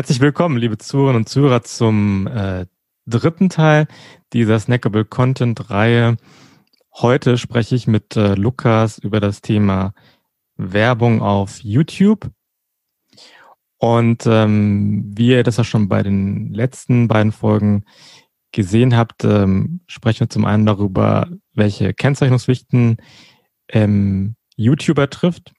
Herzlich willkommen, liebe Zuhörerinnen und Zuhörer, zum äh, dritten Teil dieser Snackable Content Reihe. Heute spreche ich mit äh, Lukas über das Thema Werbung auf YouTube. Und ähm, wie ihr das ja schon bei den letzten beiden Folgen gesehen habt, ähm, sprechen wir zum einen darüber, welche Kennzeichnungspflichten ähm, YouTuber trifft.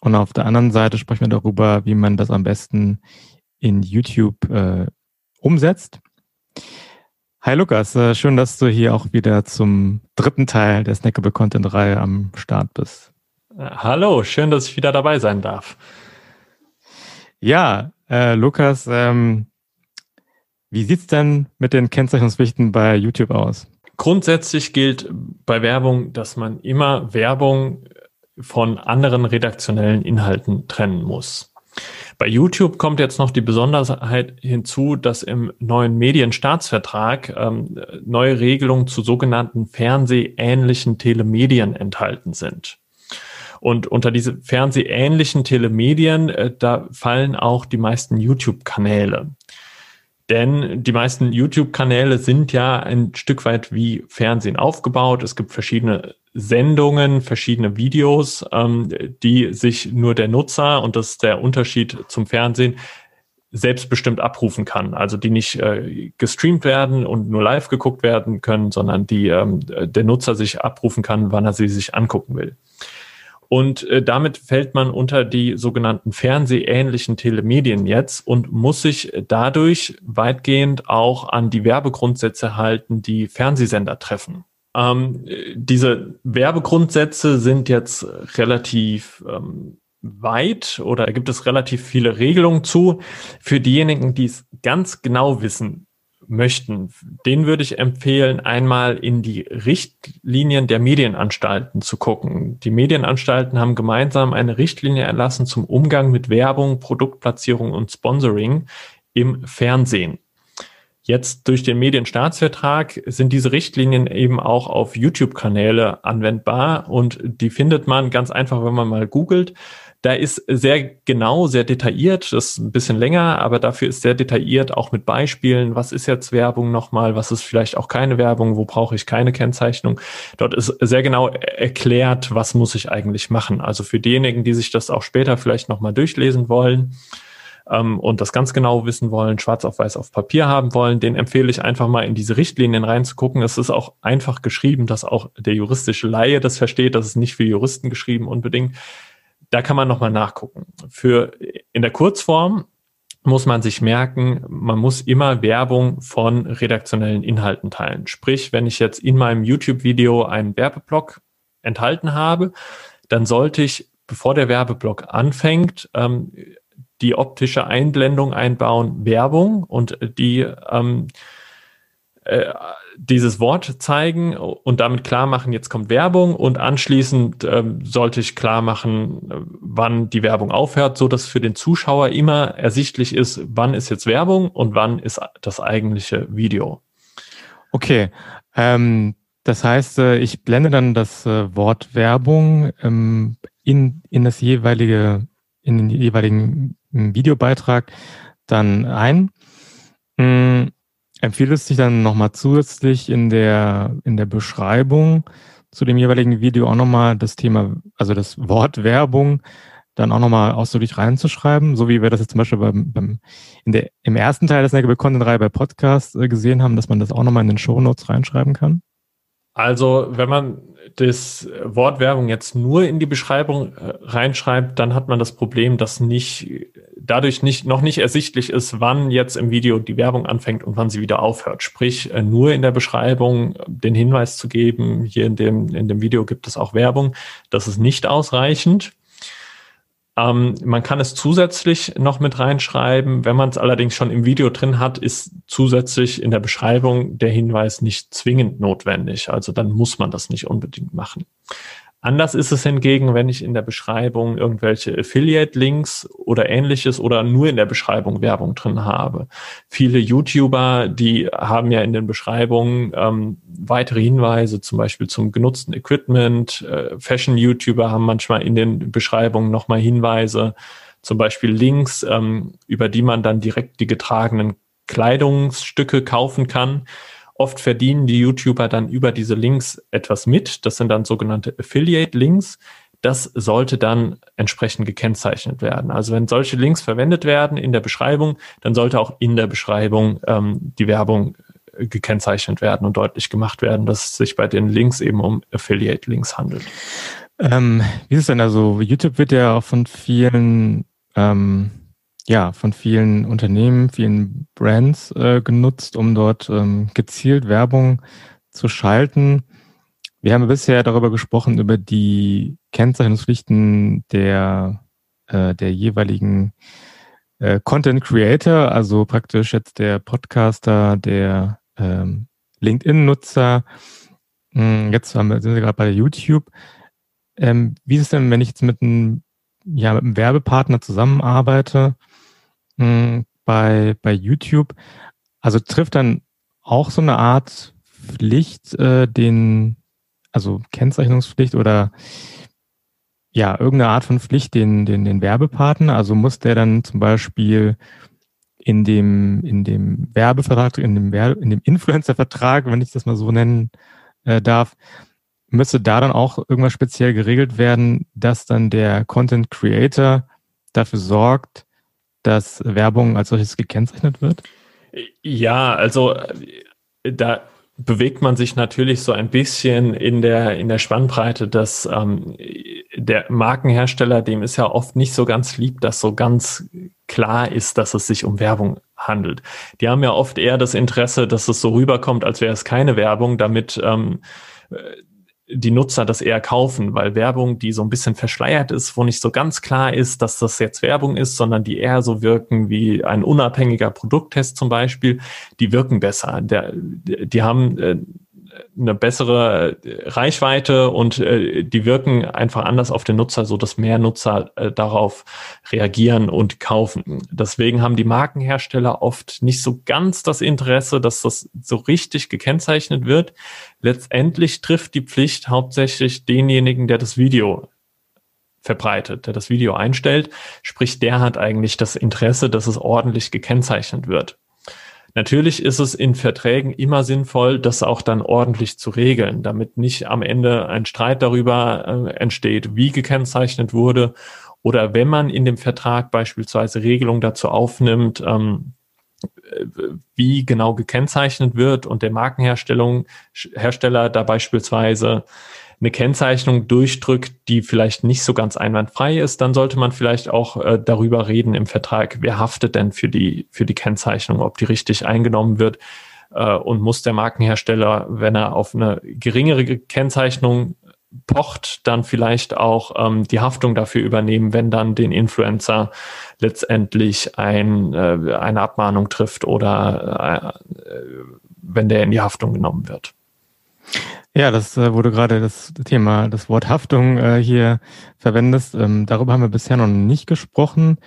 Und auf der anderen Seite sprechen wir darüber, wie man das am besten in YouTube äh, umsetzt. Hi Lukas, äh, schön, dass du hier auch wieder zum dritten Teil der Snackable Content Reihe am Start bist. Äh, hallo, schön, dass ich wieder dabei sein darf. Ja, äh, Lukas, ähm, wie sieht's denn mit den Kennzeichnungspflichten bei YouTube aus? Grundsätzlich gilt bei Werbung, dass man immer Werbung von anderen redaktionellen Inhalten trennen muss. Bei YouTube kommt jetzt noch die Besonderheit hinzu, dass im neuen Medienstaatsvertrag ähm, neue Regelungen zu sogenannten fernsehähnlichen Telemedien enthalten sind. Und unter diese fernsehähnlichen Telemedien, äh, da fallen auch die meisten YouTube-Kanäle. Denn die meisten YouTube-Kanäle sind ja ein Stück weit wie Fernsehen aufgebaut. Es gibt verschiedene Sendungen, verschiedene Videos, ähm, die sich nur der Nutzer, und das ist der Unterschied zum Fernsehen, selbstbestimmt abrufen kann. Also die nicht äh, gestreamt werden und nur live geguckt werden können, sondern die ähm, der Nutzer sich abrufen kann, wann er sie sich angucken will. Und äh, damit fällt man unter die sogenannten fernsehähnlichen Telemedien jetzt und muss sich dadurch weitgehend auch an die Werbegrundsätze halten, die Fernsehsender treffen. Ähm, diese Werbegrundsätze sind jetzt relativ ähm, weit oder gibt es relativ viele Regelungen zu. Für diejenigen, die es ganz genau wissen, möchten, den würde ich empfehlen, einmal in die Richtlinien der Medienanstalten zu gucken. Die Medienanstalten haben gemeinsam eine Richtlinie erlassen zum Umgang mit Werbung, Produktplatzierung und Sponsoring im Fernsehen. Jetzt durch den Medienstaatsvertrag sind diese Richtlinien eben auch auf YouTube-Kanäle anwendbar und die findet man ganz einfach, wenn man mal googelt. Da ist sehr genau, sehr detailliert, das ist ein bisschen länger, aber dafür ist sehr detailliert, auch mit Beispielen, was ist jetzt Werbung nochmal, was ist vielleicht auch keine Werbung, wo brauche ich keine Kennzeichnung. Dort ist sehr genau erklärt, was muss ich eigentlich machen. Also für diejenigen, die sich das auch später vielleicht nochmal durchlesen wollen, ähm, und das ganz genau wissen wollen, schwarz auf weiß auf Papier haben wollen, den empfehle ich einfach mal in diese Richtlinien reinzugucken. Es ist auch einfach geschrieben, dass auch der juristische Laie das versteht. Das ist nicht für Juristen geschrieben unbedingt da kann man nochmal nachgucken. Für in der Kurzform muss man sich merken, man muss immer Werbung von redaktionellen Inhalten teilen. Sprich, wenn ich jetzt in meinem YouTube-Video einen Werbeblock enthalten habe, dann sollte ich, bevor der Werbeblock anfängt, ähm, die optische Einblendung einbauen, Werbung und die ähm, äh, dieses Wort zeigen und damit klar machen, jetzt kommt Werbung und anschließend ähm, sollte ich klar machen, wann die Werbung aufhört, so dass für den Zuschauer immer ersichtlich ist, wann ist jetzt Werbung und wann ist das eigentliche Video. Okay, ähm, das heißt, äh, ich blende dann das äh, Wort Werbung ähm, in, in das jeweilige, in den jeweiligen Videobeitrag dann ein. Mm, Empfiehlst du dich dann nochmal zusätzlich in der, in der Beschreibung zu dem jeweiligen Video auch nochmal das Thema, also das Wort Werbung dann auch nochmal ausdrücklich reinzuschreiben, so wie wir das jetzt zum Beispiel beim, beim in der, im ersten Teil des Snackable Content Reihe bei Podcast äh, gesehen haben, dass man das auch nochmal in den Show Notes reinschreiben kann? Also, wenn man das Wort Werbung jetzt nur in die Beschreibung äh, reinschreibt, dann hat man das Problem, dass nicht dadurch nicht noch nicht ersichtlich ist, wann jetzt im Video die Werbung anfängt und wann sie wieder aufhört. Sprich, äh, nur in der Beschreibung den Hinweis zu geben, hier in dem in dem Video gibt es auch Werbung, das ist nicht ausreichend. Ähm, man kann es zusätzlich noch mit reinschreiben. Wenn man es allerdings schon im Video drin hat, ist zusätzlich in der Beschreibung der Hinweis nicht zwingend notwendig. Also dann muss man das nicht unbedingt machen. Anders ist es hingegen, wenn ich in der Beschreibung irgendwelche Affiliate-Links oder ähnliches oder nur in der Beschreibung Werbung drin habe. Viele YouTuber, die haben ja in den Beschreibungen ähm, weitere Hinweise, zum Beispiel zum genutzten Equipment. Äh, Fashion-YouTuber haben manchmal in den Beschreibungen nochmal Hinweise zum Beispiel Links, ähm, über die man dann direkt die getragenen Kleidungsstücke kaufen kann. Oft verdienen die YouTuber dann über diese Links etwas mit. Das sind dann sogenannte Affiliate-Links. Das sollte dann entsprechend gekennzeichnet werden. Also wenn solche Links verwendet werden in der Beschreibung, dann sollte auch in der Beschreibung ähm, die Werbung äh, gekennzeichnet werden und deutlich gemacht werden, dass es sich bei den Links eben um Affiliate-Links handelt. Ähm, wie ist es denn also? YouTube wird ja auch von vielen ähm, ja, von vielen Unternehmen, vielen Brands äh, genutzt, um dort ähm, gezielt Werbung zu schalten. Wir haben bisher darüber gesprochen, über die Kennzeichnungspflichten der, äh, der jeweiligen äh, Content Creator, also praktisch jetzt der Podcaster, der ähm, LinkedIn-Nutzer. Hm, jetzt sind wir gerade bei YouTube. Ähm, wie ist es denn, wenn ich jetzt mit einem, ja, mit einem Werbepartner zusammenarbeite mh, bei, bei YouTube. Also trifft dann auch so eine Art Pflicht, äh, den, also Kennzeichnungspflicht oder ja, irgendeine Art von Pflicht den, den, den Werbepartner. Also muss der dann zum Beispiel in dem, in dem Werbevertrag, in dem, Werbe, in dem Influencer-Vertrag, wenn ich das mal so nennen äh, darf, müsste da dann auch irgendwas speziell geregelt werden, dass dann der Content Creator dafür sorgt, dass Werbung als solches gekennzeichnet wird? Ja, also äh, da bewegt man sich natürlich so ein bisschen in der, in der Spannbreite, dass ähm, der Markenhersteller, dem ist ja oft nicht so ganz lieb, dass so ganz klar ist, dass es sich um Werbung handelt. Die haben ja oft eher das Interesse, dass es so rüberkommt, als wäre es keine Werbung, damit ähm, die Nutzer das eher kaufen, weil Werbung, die so ein bisschen verschleiert ist, wo nicht so ganz klar ist, dass das jetzt Werbung ist, sondern die eher so wirken wie ein unabhängiger Produkttest zum Beispiel, die wirken besser. Der, die haben äh, eine bessere äh, Reichweite und äh, die wirken einfach anders auf den Nutzer, so dass mehr Nutzer äh, darauf reagieren und kaufen. Deswegen haben die Markenhersteller oft nicht so ganz das Interesse, dass das so richtig gekennzeichnet wird. Letztendlich trifft die Pflicht hauptsächlich denjenigen, der das Video verbreitet, der das Video einstellt. Sprich, der hat eigentlich das Interesse, dass es ordentlich gekennzeichnet wird. Natürlich ist es in Verträgen immer sinnvoll, das auch dann ordentlich zu regeln, damit nicht am Ende ein Streit darüber äh, entsteht, wie gekennzeichnet wurde oder wenn man in dem Vertrag beispielsweise Regelungen dazu aufnimmt, ähm, wie genau gekennzeichnet wird und der Markenherstellung Hersteller da beispielsweise eine Kennzeichnung durchdrückt, die vielleicht nicht so ganz einwandfrei ist, dann sollte man vielleicht auch äh, darüber reden im Vertrag, wer haftet denn für die, für die Kennzeichnung, ob die richtig eingenommen wird äh, und muss der Markenhersteller, wenn er auf eine geringere Kennzeichnung pocht, dann vielleicht auch ähm, die Haftung dafür übernehmen, wenn dann den Influencer letztendlich ein, äh, eine Abmahnung trifft oder äh, wenn der in die Haftung genommen wird. Ja, das äh, wurde gerade das Thema, das Wort Haftung äh, hier verwendest. Ähm, darüber haben wir bisher noch nicht gesprochen.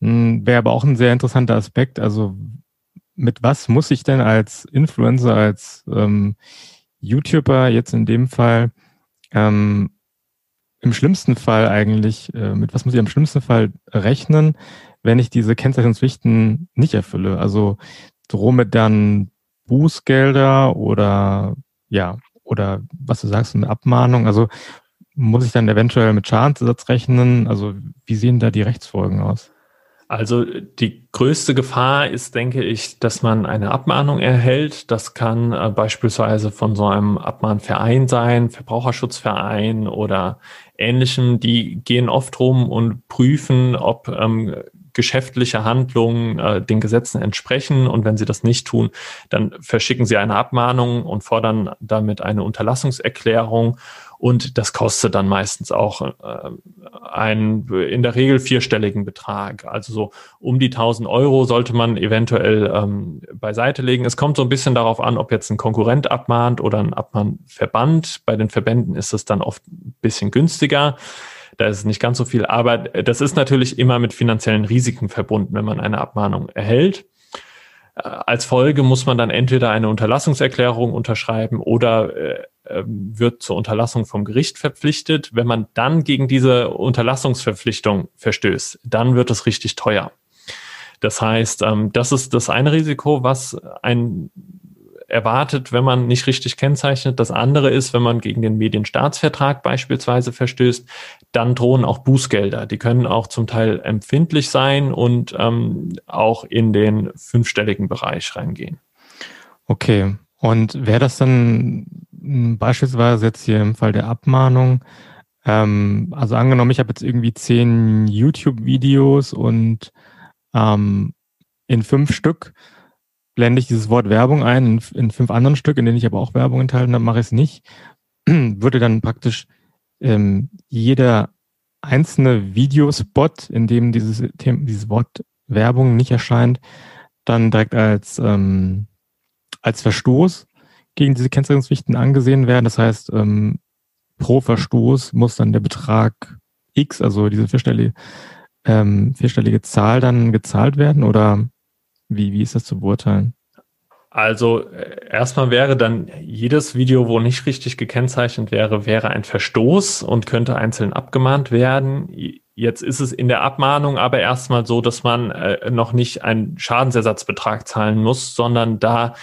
Hm, Wäre aber auch ein sehr interessanter Aspekt. Also mit was muss ich denn als Influencer, als ähm, YouTuber jetzt in dem Fall ähm, im schlimmsten Fall eigentlich, äh, mit was muss ich im schlimmsten Fall rechnen, wenn ich diese Kennzeichnungspflichten nicht erfülle? Also drohe mit dann Bußgelder oder ja, oder was du sagst, eine Abmahnung? Also muss ich dann eventuell mit Schadensersatz rechnen? Also wie sehen da die Rechtsfolgen aus? Also die größte Gefahr ist, denke ich, dass man eine Abmahnung erhält. Das kann äh, beispielsweise von so einem Abmahnverein sein, Verbraucherschutzverein oder ähnlichem. Die gehen oft rum und prüfen, ob ähm, geschäftliche Handlungen äh, den Gesetzen entsprechen. Und wenn sie das nicht tun, dann verschicken sie eine Abmahnung und fordern damit eine Unterlassungserklärung. Und das kostet dann meistens auch äh, einen in der Regel vierstelligen Betrag. Also so um die 1000 Euro sollte man eventuell ähm, beiseite legen. Es kommt so ein bisschen darauf an, ob jetzt ein Konkurrent abmahnt oder ein Abmahnverband. Bei den Verbänden ist es dann oft ein bisschen günstiger. Da ist nicht ganz so viel. Aber das ist natürlich immer mit finanziellen Risiken verbunden, wenn man eine Abmahnung erhält. Äh, als Folge muss man dann entweder eine Unterlassungserklärung unterschreiben oder äh, äh, wird zur Unterlassung vom Gericht verpflichtet. Wenn man dann gegen diese Unterlassungsverpflichtung verstößt, dann wird es richtig teuer. Das heißt, ähm, das ist das eine Risiko, was ein erwartet, wenn man nicht richtig kennzeichnet. Das andere ist, wenn man gegen den Medienstaatsvertrag beispielsweise verstößt, dann drohen auch Bußgelder. Die können auch zum Teil empfindlich sein und ähm, auch in den fünfstelligen Bereich reingehen. Okay. Und wäre das dann beispielsweise jetzt hier im Fall der Abmahnung, ähm, also angenommen, ich habe jetzt irgendwie zehn YouTube-Videos und ähm, in fünf Stück blende ich dieses Wort Werbung ein, in, in fünf anderen Stück, in denen ich aber auch Werbung enthalten habe, mache ich es nicht, würde dann praktisch ähm, jeder einzelne Videospot, in dem dieses, dieses Wort Werbung nicht erscheint, dann direkt als, ähm, als Verstoß gegen diese Kennzeichnungspflichten angesehen werden. Das heißt, ähm, pro Verstoß muss dann der Betrag X, also diese vierstellige, ähm, vierstellige Zahl dann gezahlt werden oder wie, wie ist das zu beurteilen? Also äh, erstmal wäre dann jedes Video, wo nicht richtig gekennzeichnet wäre, wäre ein Verstoß und könnte einzeln abgemahnt werden. Jetzt ist es in der Abmahnung aber erstmal so, dass man äh, noch nicht einen Schadensersatzbetrag zahlen muss, sondern da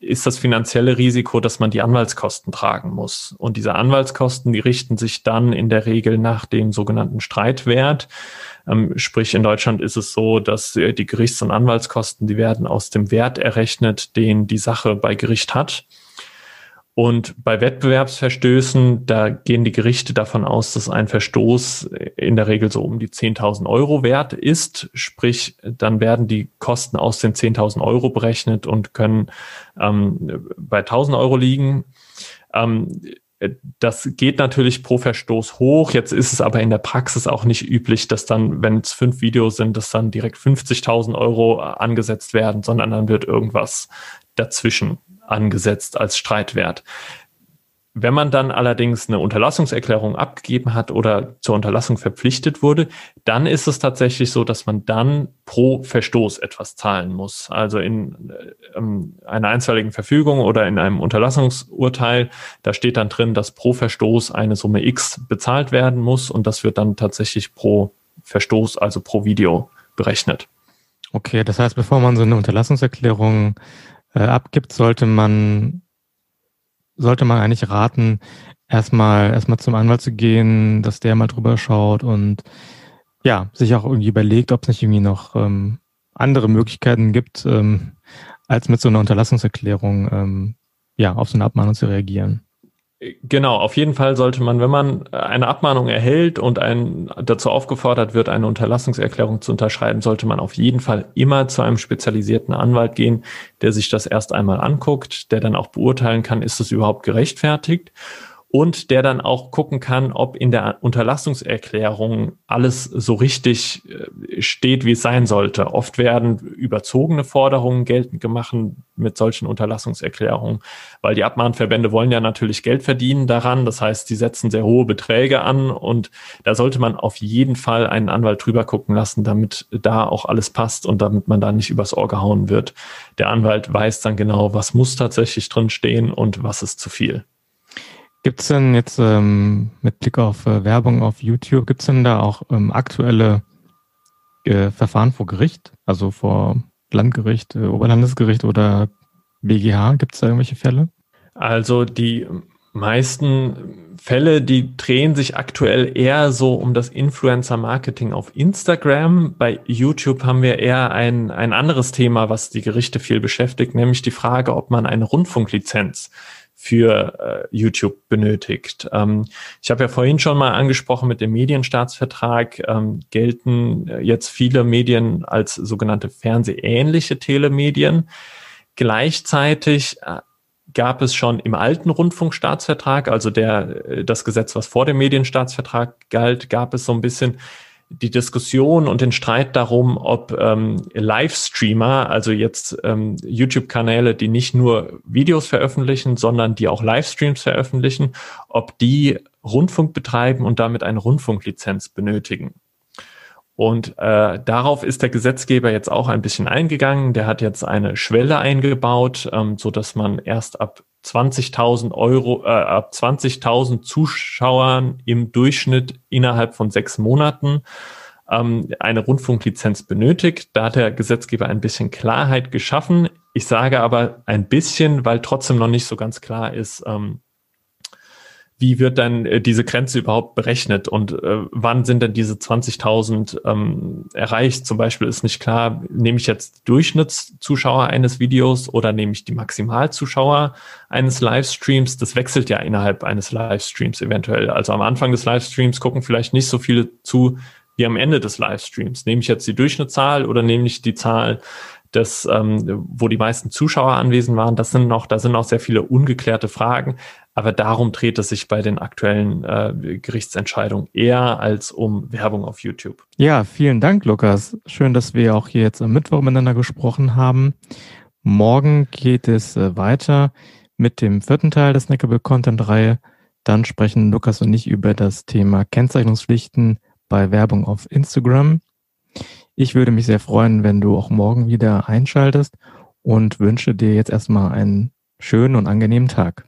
ist das finanzielle Risiko, dass man die Anwaltskosten tragen muss. Und diese Anwaltskosten, die richten sich dann in der Regel nach dem sogenannten Streitwert. Ähm, sprich, in Deutschland ist es so, dass äh, die Gerichts- und Anwaltskosten, die werden aus dem Wert errechnet, den die Sache bei Gericht hat. Und bei Wettbewerbsverstößen, da gehen die Gerichte davon aus, dass ein Verstoß in der Regel so um die 10.000 Euro wert ist. Sprich, dann werden die Kosten aus den 10.000 Euro berechnet und können ähm, bei 1.000 Euro liegen. Ähm, das geht natürlich pro Verstoß hoch. Jetzt ist es aber in der Praxis auch nicht üblich, dass dann, wenn es fünf Videos sind, dass dann direkt 50.000 Euro angesetzt werden, sondern dann wird irgendwas dazwischen angesetzt als Streitwert. Wenn man dann allerdings eine Unterlassungserklärung abgegeben hat oder zur Unterlassung verpflichtet wurde, dann ist es tatsächlich so, dass man dann pro Verstoß etwas zahlen muss. Also in ähm, einer einstweiligen Verfügung oder in einem Unterlassungsurteil, da steht dann drin, dass pro Verstoß eine Summe X bezahlt werden muss und das wird dann tatsächlich pro Verstoß, also pro Video berechnet. Okay, das heißt, bevor man so eine Unterlassungserklärung äh, abgibt, sollte man, sollte man eigentlich raten, erstmal, erstmal zum Anwalt zu gehen, dass der mal drüber schaut und ja, sich auch irgendwie überlegt, ob es nicht irgendwie noch ähm, andere Möglichkeiten gibt, ähm, als mit so einer Unterlassungserklärung ähm, ja, auf so eine Abmahnung zu reagieren. Genau, auf jeden Fall sollte man, wenn man eine Abmahnung erhält und einen dazu aufgefordert wird, eine Unterlassungserklärung zu unterschreiben, sollte man auf jeden Fall immer zu einem spezialisierten Anwalt gehen, der sich das erst einmal anguckt, der dann auch beurteilen kann, ist es überhaupt gerechtfertigt und der dann auch gucken kann, ob in der Unterlassungserklärung alles so richtig äh, steht, wie es sein sollte. Oft werden überzogene Forderungen geltend gemacht mit solchen Unterlassungserklärungen, weil die Abmahnverbände wollen ja natürlich Geld verdienen daran. Das heißt, die setzen sehr hohe Beträge an und da sollte man auf jeden Fall einen Anwalt drüber gucken lassen, damit da auch alles passt und damit man da nicht übers Ohr gehauen wird. Der Anwalt weiß dann genau, was muss tatsächlich drin stehen und was ist zu viel. Gibt es denn jetzt ähm, mit Blick auf äh, Werbung auf YouTube, gibt es denn da auch ähm, aktuelle äh, Verfahren vor Gericht, also vor Landgericht, äh, Oberlandesgericht oder BGH? Gibt es da irgendwelche Fälle? Also die meisten Fälle, die drehen sich aktuell eher so um das Influencer-Marketing auf Instagram. Bei YouTube haben wir eher ein, ein anderes Thema, was die Gerichte viel beschäftigt, nämlich die Frage, ob man eine Rundfunklizenz für äh, YouTube benötigt. Ähm, ich habe ja vorhin schon mal angesprochen, mit dem Medienstaatsvertrag ähm, gelten äh, jetzt viele Medien als sogenannte fernsehähnliche Telemedien. Gleichzeitig äh, gab es schon im alten Rundfunkstaatsvertrag, also der, äh, das Gesetz, was vor dem Medienstaatsvertrag galt, gab es so ein bisschen die Diskussion und den Streit darum, ob ähm, Livestreamer, also jetzt ähm, YouTube-Kanäle, die nicht nur Videos veröffentlichen, sondern die auch Livestreams veröffentlichen, ob die Rundfunk betreiben und damit eine Rundfunklizenz benötigen. Und äh, darauf ist der Gesetzgeber jetzt auch ein bisschen eingegangen. Der hat jetzt eine Schwelle eingebaut, ähm, so dass man erst ab 20.000 Euro, äh, ab 20.000 Zuschauern im Durchschnitt innerhalb von sechs Monaten ähm, eine Rundfunklizenz benötigt. Da hat der Gesetzgeber ein bisschen Klarheit geschaffen. Ich sage aber ein bisschen, weil trotzdem noch nicht so ganz klar ist, ähm, wie wird dann äh, diese Grenze überhaupt berechnet und äh, wann sind denn diese 20.000 ähm, erreicht? Zum Beispiel ist nicht klar, nehme ich jetzt Durchschnittszuschauer eines Videos oder nehme ich die Maximalzuschauer eines Livestreams? Das wechselt ja innerhalb eines Livestreams eventuell. Also am Anfang des Livestreams gucken vielleicht nicht so viele zu wie am Ende des Livestreams. Nehme ich jetzt die Durchschnittszahl oder nehme ich die Zahl das, ähm, wo die meisten Zuschauer anwesend waren, das sind noch, da sind noch sehr viele ungeklärte Fragen. Aber darum dreht es sich bei den aktuellen äh, Gerichtsentscheidungen eher als um Werbung auf YouTube. Ja, vielen Dank, Lukas. Schön, dass wir auch hier jetzt am Mittwoch miteinander gesprochen haben. Morgen geht es äh, weiter mit dem vierten Teil der Snackable Content Reihe. Dann sprechen Lukas und ich über das Thema Kennzeichnungspflichten bei Werbung auf Instagram. Ich würde mich sehr freuen, wenn du auch morgen wieder einschaltest und wünsche dir jetzt erstmal einen schönen und angenehmen Tag.